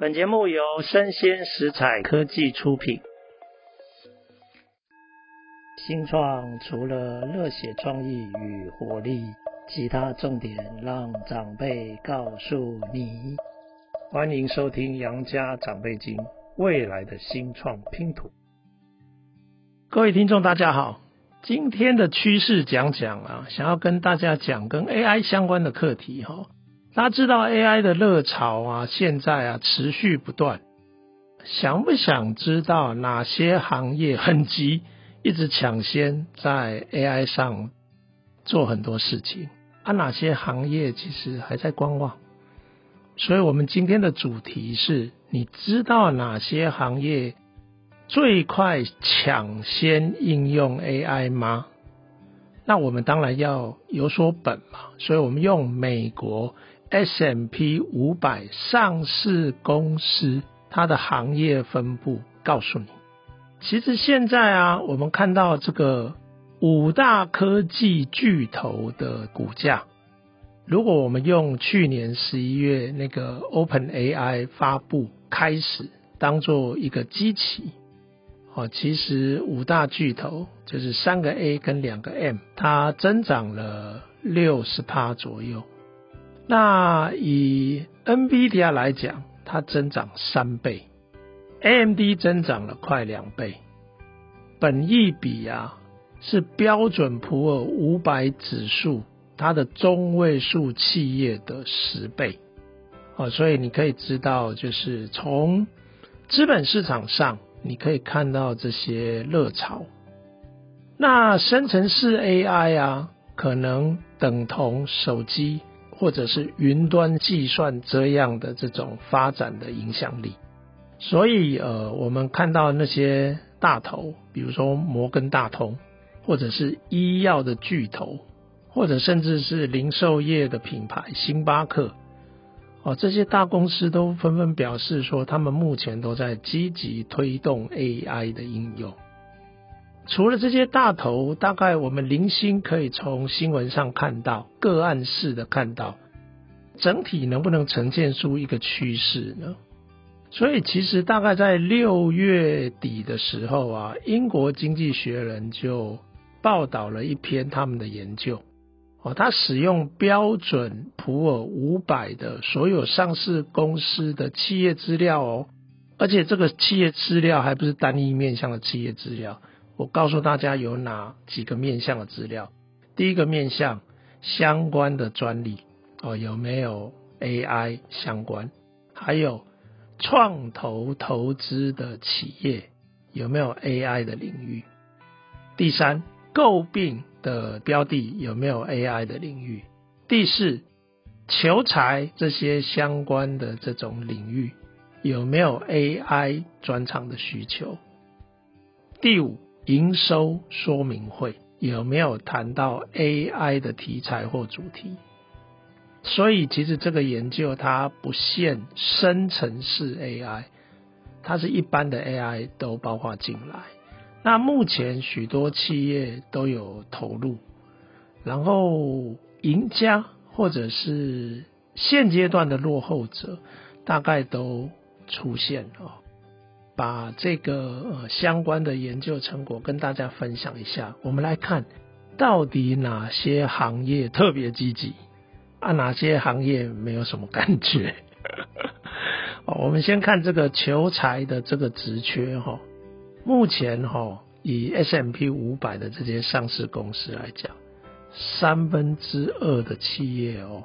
本节目由生鲜食材科技出品。新创除了热血创意与活力，其他重点让长辈告诉你。欢迎收听《杨家长辈经》，未来的新创拼图。各位听众，大家好，今天的趋势讲讲啊，想要跟大家讲跟 AI 相关的课题哈。大家知道 AI 的热潮啊，现在啊持续不断。想不想知道哪些行业很急，一直抢先在 AI 上做很多事情？啊，哪些行业其实还在观望？所以我们今天的主题是：你知道哪些行业最快抢先应用 AI 吗？那我们当然要有所本嘛，所以我们用美国。S M P 五百上市公司，它的行业分布告诉你，其实现在啊，我们看到这个五大科技巨头的股价，如果我们用去年十一月那个 OpenAI 发布开始当做一个基期，哦，其实五大巨头就是三个 A 跟两个 M，它增长了六十趴左右。那以 NVIDIA 来讲，它增长三倍，AMD 增长了快两倍，本益比啊是标准普尔五百指数它的中位数企业的十倍，哦，所以你可以知道，就是从资本市场上你可以看到这些热潮。那生成式 AI 啊，可能等同手机。或者是云端计算这样的这种发展的影响力，所以呃，我们看到那些大头，比如说摩根大通，或者是医药的巨头，或者甚至是零售业的品牌星巴克，哦，这些大公司都纷纷表示说，他们目前都在积极推动 AI 的应用。除了这些大头，大概我们零星可以从新闻上看到，个案式的看到，整体能不能呈现出一个趋势呢？所以其实大概在六月底的时候啊，英国经济学人就报道了一篇他们的研究，哦，他使用标准普尔五百的所有上市公司的企业资料哦，而且这个企业资料还不是单一面向的企业资料。我告诉大家有哪几个面向的资料。第一个面向相关的专利哦，有没有 AI 相关？还有创投投资的企业有没有 AI 的领域？第三，诟病的标的有没有 AI 的领域？第四，求财这些相关的这种领域有没有 AI 专长的需求？第五。营收说明会有没有谈到 AI 的题材或主题？所以其实这个研究它不限生成式 AI，它是一般的 AI 都包括进来。那目前许多企业都有投入，然后赢家或者是现阶段的落后者，大概都出现了。把这个呃相关的研究成果跟大家分享一下。我们来看，到底哪些行业特别积极啊？哪些行业没有什么感觉？我们先看这个求财的这个职缺哈。目前哈，以 S M P 五百的这些上市公司来讲，三分之二的企业哦，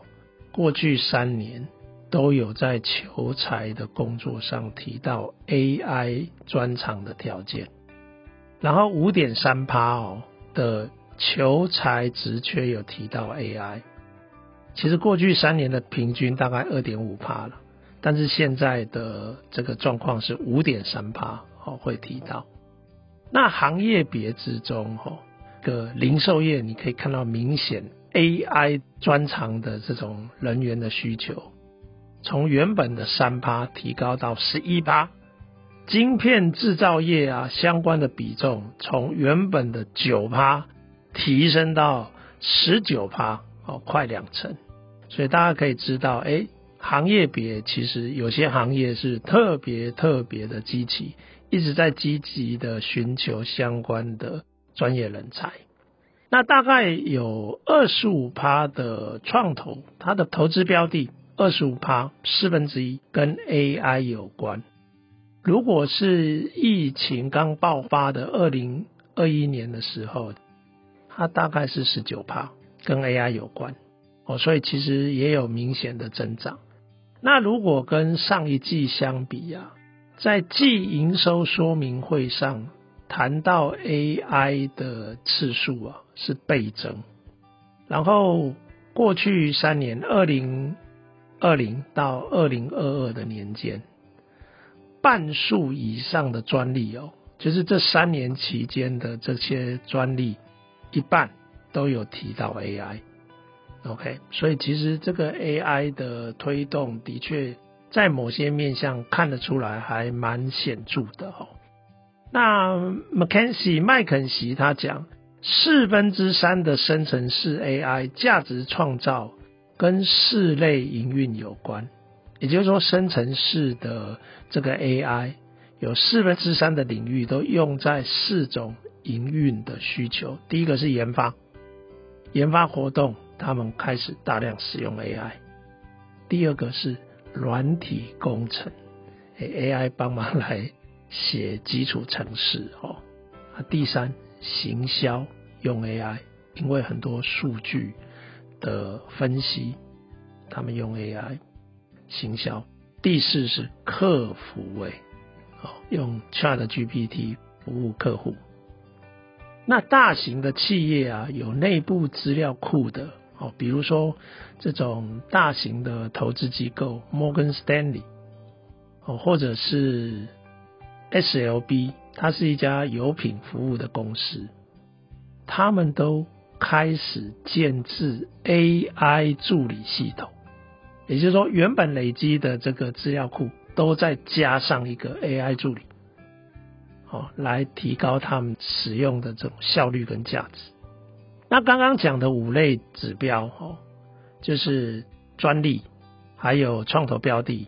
过去三年。都有在求财的工作上提到 AI 专长的条件，然后五点三趴哦的求财职缺有提到 AI，其实过去三年的平均大概二点五趴了，但是现在的这个状况是五点三趴哦会提到。那行业别之中哦，个零售业你可以看到明显 AI 专长的这种人员的需求。从原本的三趴提高到十一趴，晶片制造业啊相关的比重从原本的九趴提升到十九趴，哦，快两成。所以大家可以知道，哎，行业别其实有些行业是特别特别的积极，一直在积极的寻求相关的专业人才。那大概有二十五趴的创投，它的投资标的二十五趴四分之一跟 AI 有关。如果是疫情刚爆发的二零二一年的时候，它大概是十九趴跟 AI 有关哦，所以其实也有明显的增长。那如果跟上一季相比啊，在季营收说明会上。谈到 AI 的次数啊是倍增，然后过去三年，二零二零到二零二二的年间，半数以上的专利哦，就是这三年期间的这些专利，一半都有提到 AI。OK，所以其实这个 AI 的推动的确在某些面向看得出来，还蛮显著的哦。那 McKinsey 麦肯锡他讲，四分之三的生成式 AI 价值创造跟四类营运有关，也就是说，生成式的这个 AI 有四分之三的领域都用在四种营运的需求。第一个是研发，研发活动他们开始大量使用 AI。第二个是软体工程，AI 帮忙来。写基础程式哦，第三行销用 AI，因为很多数据的分析，他们用 AI 行销。第四是客服位，哦，用 ChatGPT 服务客户。那大型的企业啊，有内部资料库的哦，比如说这种大型的投资机构 Morgan Stanley 哦，或者是。SLB，它是一家油品服务的公司，他们都开始建置 AI 助理系统，也就是说，原本累积的这个资料库都再加上一个 AI 助理，哦，来提高他们使用的这种效率跟价值。那刚刚讲的五类指标，哦，就是专利，还有创投标的，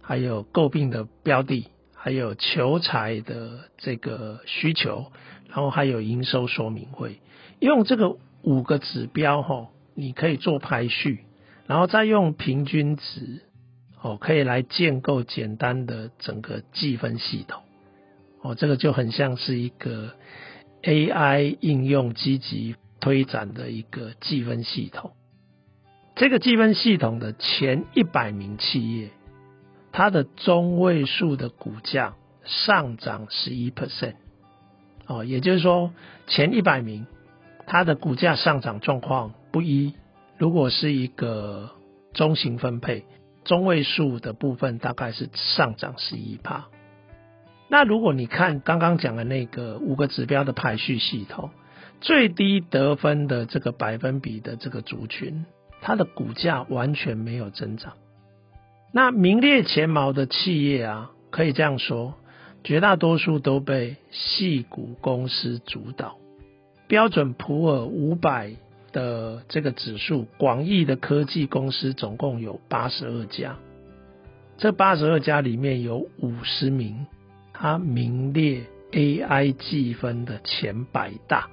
还有诟病的标的。还有求财的这个需求，然后还有营收说明会，用这个五个指标哈，你可以做排序，然后再用平均值哦，可以来建构简单的整个计分系统哦，这个就很像是一个 AI 应用积极推展的一个计分系统。这个计分系统的前一百名企业。它的中位数的股价上涨十一 percent，哦，也就是说前一百名它的股价上涨状况不一。如果是一个中型分配，中位数的部分大概是上涨十一趴。那如果你看刚刚讲的那个五个指标的排序系统，最低得分的这个百分比的这个族群，它的股价完全没有增长。那名列前茅的企业啊，可以这样说，绝大多数都被矽谷公司主导。标准普尔五百的这个指数，广义的科技公司总共有八十二家，这八十二家里面有五十名，它名列 AI 计分的前百大。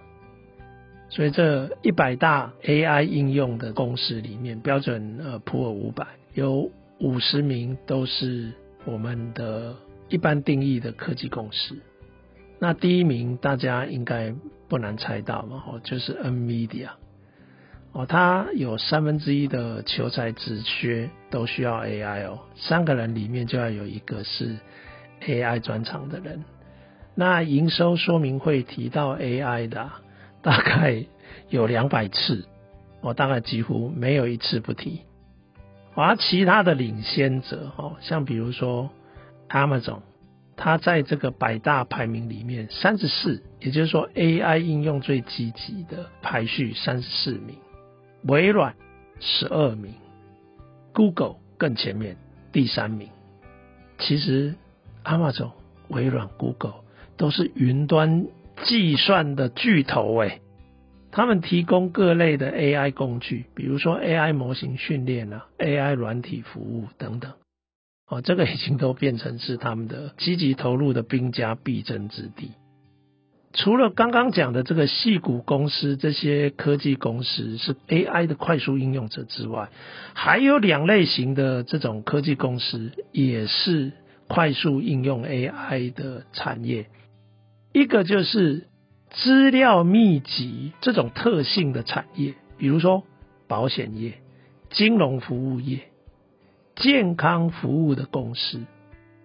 所以这一百大 AI 应用的公司里面，标准呃普尔五百有。五十名都是我们的一般定义的科技公司，那第一名大家应该不难猜到嘛，哦，就是 NVIDIA，哦，它有三分之一的求才职缺都需要 AI 哦，三个人里面就要有一个是 AI 专长的人。那营收说明会提到 AI 的大概有两百次，我大概几乎没有一次不提。而其他的领先者，哦，像比如说 Amazon，它在这个百大排名里面三十四，也就是说 AI 应用最积极的排序三十四名。微软十二名，Google 更前面第三名。其实 Amazon、微软、Google 都是云端计算的巨头，诶，他们提供各类的 AI 工具，比如说 AI 模型训练啊，AI 软体服务等等。哦，这个已经都变成是他们的积极投入的兵家必争之地。除了刚刚讲的这个矽谷公司这些科技公司是 AI 的快速应用者之外，还有两类型的这种科技公司也是快速应用 AI 的产业。一个就是资料密集这种特性的产业，比如说保险业、金融服务业、健康服务的公司，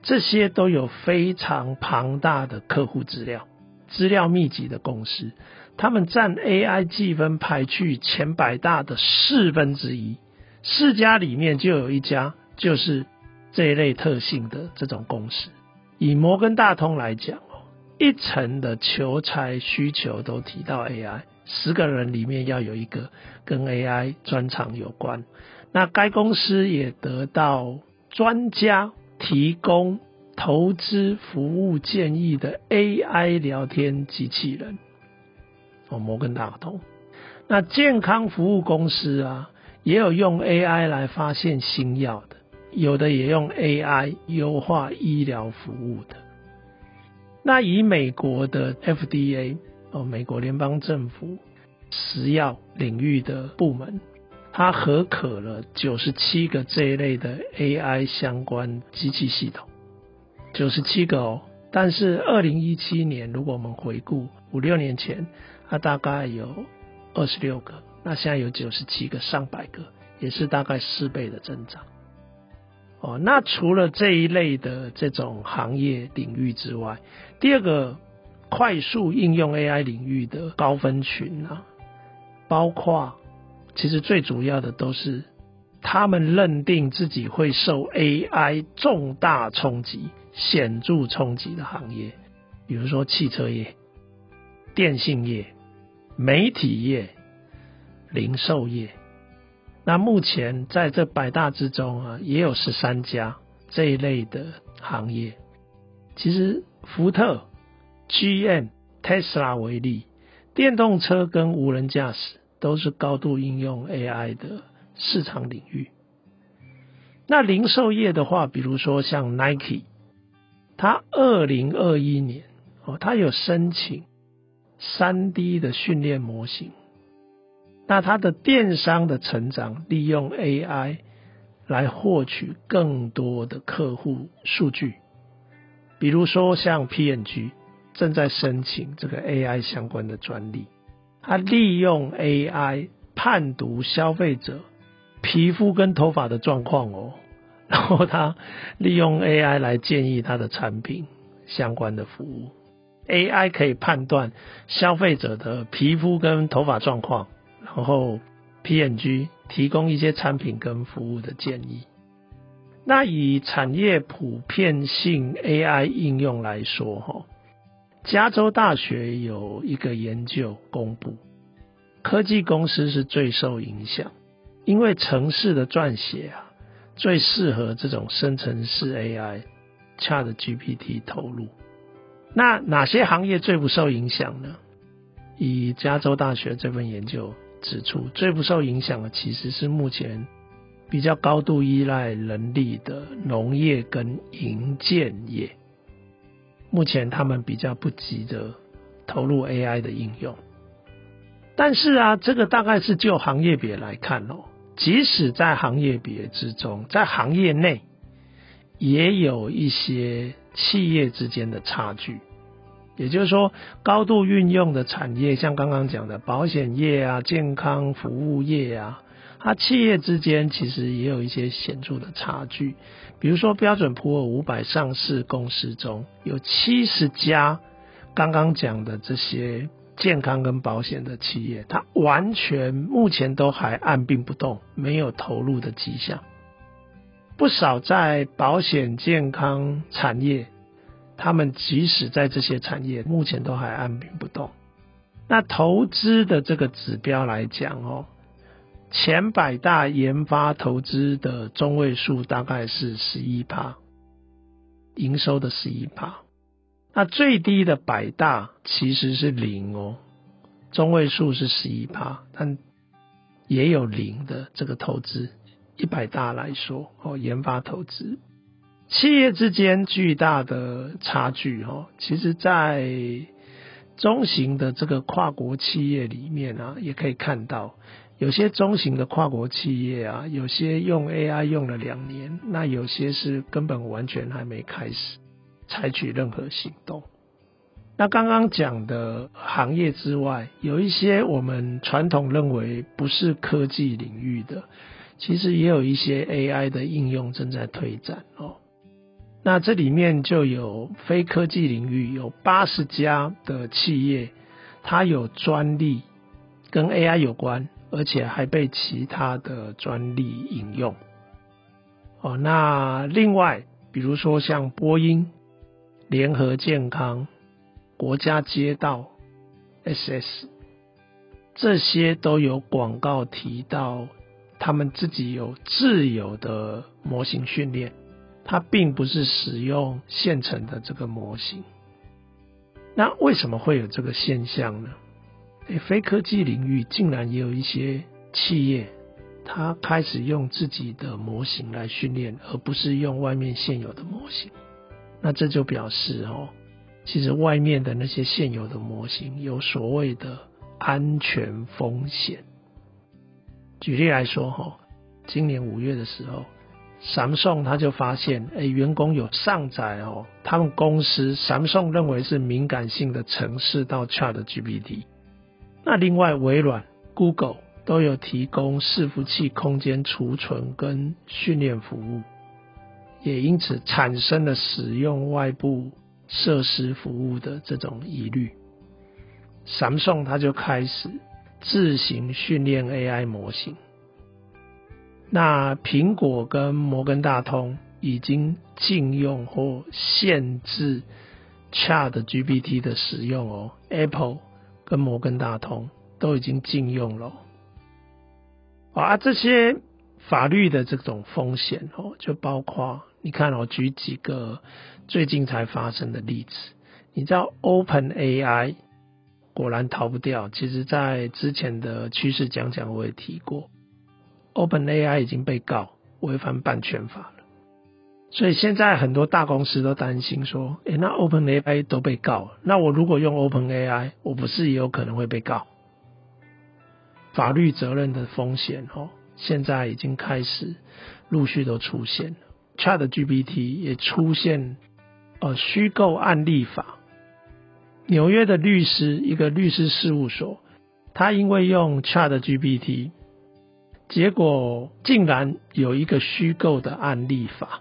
这些都有非常庞大的客户资料。资料密集的公司，他们占 AI 计分排序前百大的四分之一，四家里面就有一家就是这一类特性的这种公司。以摩根大通来讲哦，一层的求才需求都提到 AI，十个人里面要有一个跟 AI 专长有关。那该公司也得到专家提供。投资服务建议的 AI 聊天机器人，哦，摩根大通。那健康服务公司啊，也有用 AI 来发现新药的，有的也用 AI 优化医疗服务的。那以美国的 FDA 哦，美国联邦政府食药领域的部门，它合可了九十七个这一类的 AI 相关机器系统。九十七个哦，但是二零一七年，如果我们回顾五六年前，它大概有二十六个，那现在有九十七个，上百个，也是大概四倍的增长。哦，那除了这一类的这种行业领域之外，第二个快速应用 AI 领域的高分群啊，包括其实最主要的都是他们认定自己会受 AI 重大冲击。显著冲击的行业，比如说汽车业、电信业、媒体业、零售业。那目前在这百大之中啊，也有十三家这一类的行业。其实福特、GM、Tesla 为例，电动车跟无人驾驶都是高度应用 AI 的市场领域。那零售业的话，比如说像 Nike。他二零二一年哦，他有申请三 D 的训练模型。那他的电商的成长，利用 AI 来获取更多的客户数据。比如说像 PNG，正在申请这个 AI 相关的专利，他利用 AI 判读消费者皮肤跟头发的状况哦。然后他利用 AI 来建议他的产品相关的服务，AI 可以判断消费者的皮肤跟头发状况，然后 PNG 提供一些产品跟服务的建议。那以产业普遍性 AI 应用来说，哈，加州大学有一个研究公布，科技公司是最受影响，因为城市的撰写啊。最适合这种生成式 AI，ChatGPT 投入。那哪些行业最不受影响呢？以加州大学这份研究指出，最不受影响的其实是目前比较高度依赖人力的农业跟营建业。目前他们比较不急着投入 AI 的应用。但是啊，这个大概是就行业别来看哦。即使在行业别之中，在行业内也有一些企业之间的差距。也就是说，高度运用的产业，像刚刚讲的保险业啊、健康服务业啊，它企业之间其实也有一些显著的差距。比如说，标准普尔五百上市公司中有七十家，刚刚讲的这些。健康跟保险的企业，它完全目前都还按兵不动，没有投入的迹象。不少在保险健康产业，他们即使在这些产业，目前都还按兵不动。那投资的这个指标来讲哦，前百大研发投资的中位数大概是十一趴，营收的十一趴。那最低的百大其实是零哦，中位数是十一趴，但也有零的这个投资。一百大来说，哦，研发投资，企业之间巨大的差距，哦，其实在中型的这个跨国企业里面啊，也可以看到，有些中型的跨国企业啊，有些用 AI 用了两年，那有些是根本完全还没开始采取任何行动。那刚刚讲的行业之外，有一些我们传统认为不是科技领域的。其实也有一些 AI 的应用正在推展哦。那这里面就有非科技领域有八十家的企业，它有专利跟 AI 有关，而且还被其他的专利引用。哦，那另外比如说像波音、联合健康、国家街道、SS，这些都有广告提到。他们自己有自有的模型训练，它并不是使用现成的这个模型。那为什么会有这个现象呢？诶，非科技领域竟然也有一些企业，它开始用自己的模型来训练，而不是用外面现有的模型。那这就表示哦，其实外面的那些现有的模型有所谓的安全风险。举例来说，哈，今年五月的时候，Samsung 他就发现，哎，员工有上载哦，他们公司 Samsung 认为是敏感性的城市到 ChatGPT。那另外，微软、Google 都有提供伺服器空间储存跟训练服务，也因此产生了使用外部设施服务的这种疑虑。Samsung 他就开始。自行训练 AI 模型。那苹果跟摩根大通已经禁用或限制 ChatGPT 的使用哦。Apple 跟摩根大通都已经禁用了。啊，这些法律的这种风险哦，就包括你看我举几个最近才发生的例子。你知道 OpenAI？果然逃不掉。其实，在之前的趋势讲讲，我也提过，OpenAI 已经被告违反版权法了。所以现在很多大公司都担心说：“诶，那 OpenAI 都被告，那我如果用 OpenAI，我不是也有可能会被告？”法律责任的风险哦，现在已经开始陆续都出现了。ChatGPT 也出现呃虚构案例法。纽约的律师，一个律师事务所，他因为用 ChatGPT，结果竟然有一个虚构的案例法，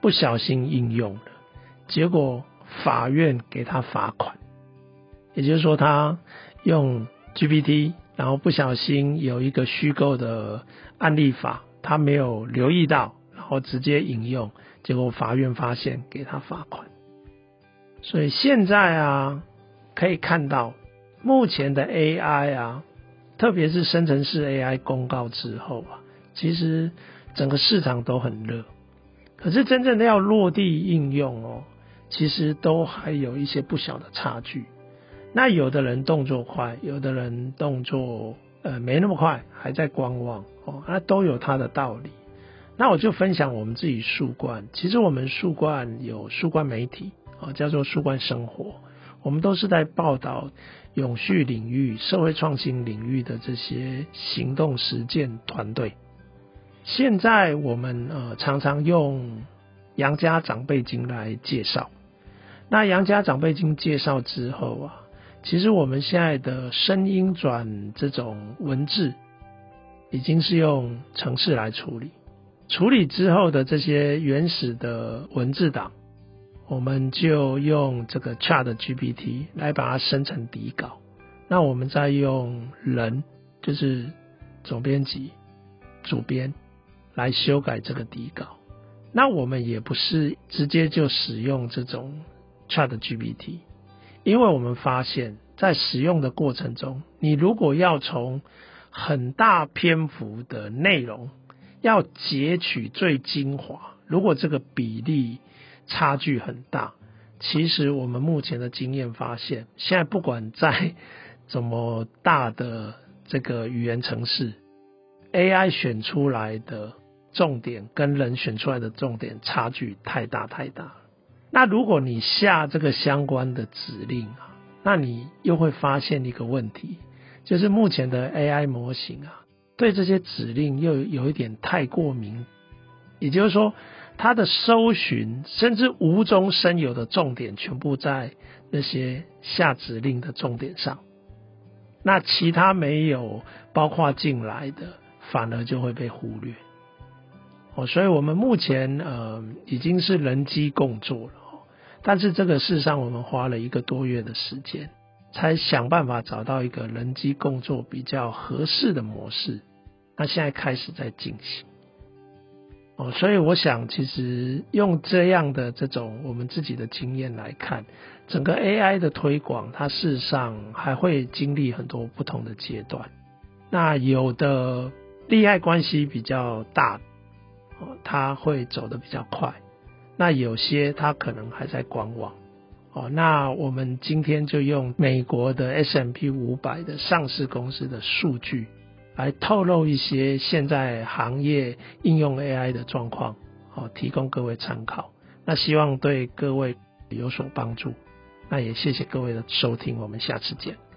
不小心应用了，结果法院给他罚款。也就是说，他用 GPT，然后不小心有一个虚构的案例法，他没有留意到，然后直接引用，结果法院发现，给他罚款。所以现在啊，可以看到目前的 AI 啊，特别是生成式 AI 公告之后啊，其实整个市场都很热。可是真正的要落地应用哦，其实都还有一些不小的差距。那有的人动作快，有的人动作呃没那么快，还在观望哦，那都有它的道理。那我就分享我们自己树冠，其实我们树冠有树冠媒体。啊，叫做树冠生活，我们都是在报道永续领域、社会创新领域的这些行动实践团队。现在我们呃常常用杨家长辈经来介绍。那杨家长辈经介绍之后啊，其实我们现在的声音转这种文字，已经是用程式来处理，处理之后的这些原始的文字档。我们就用这个 ChatGPT 来把它生成底稿，那我们再用人，就是总编辑、主编来修改这个底稿。那我们也不是直接就使用这种 ChatGPT，因为我们发现，在使用的过程中，你如果要从很大篇幅的内容要截取最精华，如果这个比例，差距很大。其实我们目前的经验发现，现在不管在怎么大的这个语言城市，AI 选出来的重点跟人选出来的重点差距太大太大。那如果你下这个相关的指令啊，那你又会发现一个问题，就是目前的 AI 模型啊，对这些指令又有一点太过敏，也就是说，它的搜寻甚至无中生有的重点全部在那些下指令的重点上，那其他没有包括进来的，反而就会被忽略。哦，所以我们目前呃已经是人机共作了。但是这个事实上，我们花了一个多月的时间，才想办法找到一个人机共作比较合适的模式。那现在开始在进行。哦，所以我想，其实用这样的这种我们自己的经验来看，整个 AI 的推广，它事实上还会经历很多不同的阶段。那有的利害关系比较大，哦，它会走得比较快。那有些它可能还在观望。哦，那我们今天就用美国的 S M P 五百的上市公司的数据。来透露一些现在行业应用 AI 的状况，哦，提供各位参考。那希望对各位有所帮助。那也谢谢各位的收听，我们下次见。